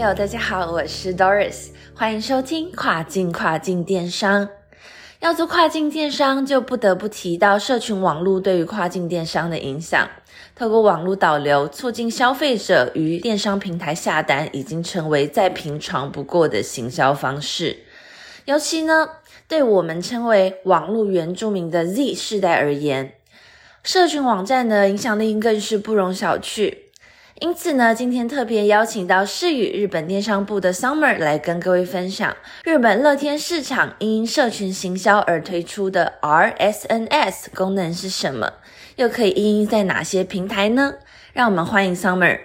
友，大家好，我是 Doris，欢迎收听跨境跨境电商。要做跨境电商，就不得不提到社群网络对于跨境电商的影响。透过网络导流，促进消费者与电商平台下单，已经成为再平常不过的行销方式。尤其呢，对我们称为网络原住民的 Z 世代而言，社群网站的影响力更是不容小觑。因此呢，今天特别邀请到世宇日本电商部的 Summer 来跟各位分享日本乐天市场因社群行销而推出的 RSNS 功能是什么，又可以应用在哪些平台呢？让我们欢迎 Summer。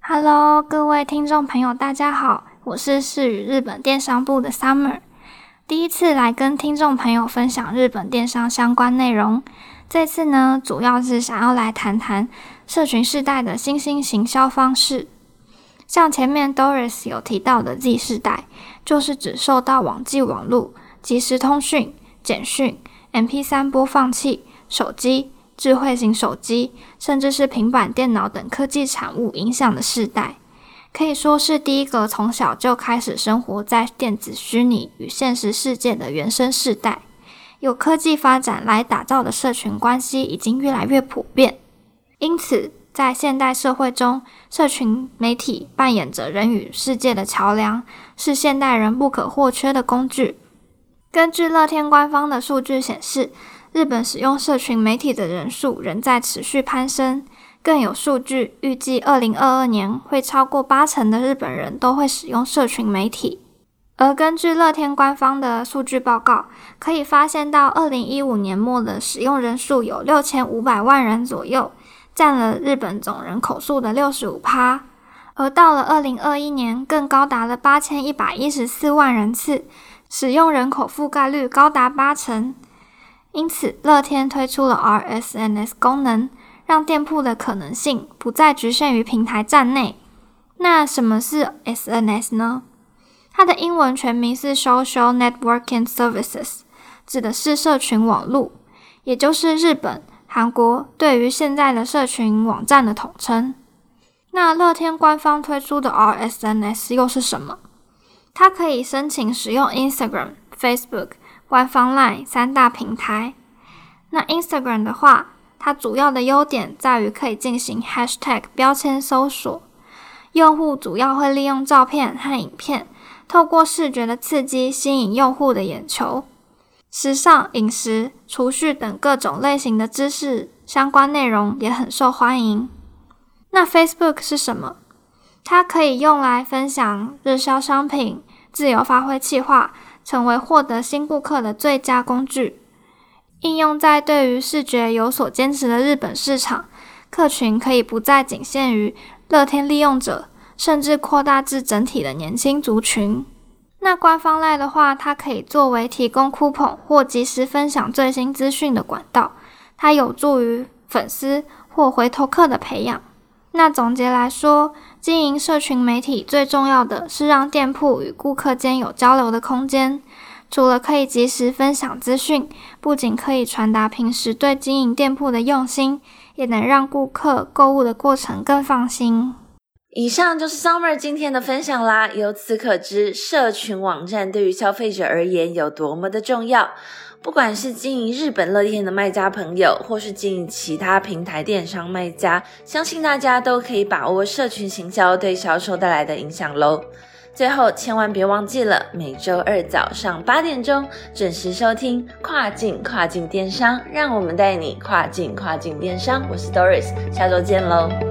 Hello，各位听众朋友，大家好，我是世宇日本电商部的 Summer，第一次来跟听众朋友分享日本电商相关内容。这次呢，主要是想要来谈谈社群世代的新兴行销方式。像前面 Doris 有提到的 Z 世代，就是指受到网际网络、即时通讯、简讯、MP3 播放器、手机、智慧型手机，甚至是平板电脑等科技产物影响的世代，可以说是第一个从小就开始生活在电子虚拟与现实世界的原生世代。有科技发展来打造的社群关系已经越来越普遍，因此在现代社会中，社群媒体扮演着人与世界的桥梁，是现代人不可或缺的工具。根据乐天官方的数据显示，日本使用社群媒体的人数仍在持续攀升，更有数据预计二零二二年会超过八成的日本人都会使用社群媒体。而根据乐天官方的数据报告，可以发现到二零一五年末的使用人数有六千五百万人左右，占了日本总人口数的六十五趴。而到了二零二一年，更高达了八千一百一十四万人次，使用人口覆盖率高达八成。因此，乐天推出了 RSNS 功能，让店铺的可能性不再局限于平台站内。那什么是 SNS 呢？它的英文全名是 Social Networking Services，指的是社群网络，也就是日本、韩国对于现在的社群网站的统称。那乐天官方推出的 RSNS 又是什么？它可以申请使用 Instagram、Facebook、官方 Line 三大平台。那 Instagram 的话，它主要的优点在于可以进行 Hashtag 标签搜索，用户主要会利用照片和影片。透过视觉的刺激吸引用户的眼球，时尚、饮食、储蓄等各种类型的知识相关内容也很受欢迎。那 Facebook 是什么？它可以用来分享热销商品、自由发挥计划，成为获得新顾客的最佳工具。应用在对于视觉有所坚持的日本市场，客群可以不再仅限于乐天利用者。甚至扩大至整体的年轻族群。那官方赖的话，它可以作为提供 coupon 或及时分享最新资讯的管道，它有助于粉丝或回头客的培养。那总结来说，经营社群媒体最重要的是让店铺与顾客间有交流的空间。除了可以及时分享资讯，不仅可以传达平时对经营店铺的用心，也能让顾客购物的过程更放心。以上就是 Summer 今天的分享啦。由此可知，社群网站对于消费者而言有多么的重要。不管是经营日本乐天的卖家朋友，或是经营其他平台电商卖家，相信大家都可以把握社群行销对销售带来的影响喽。最后，千万别忘记了每周二早上八点钟准时收听跨境跨境电商，让我们带你跨境跨境电商。我是 Doris，下周见喽。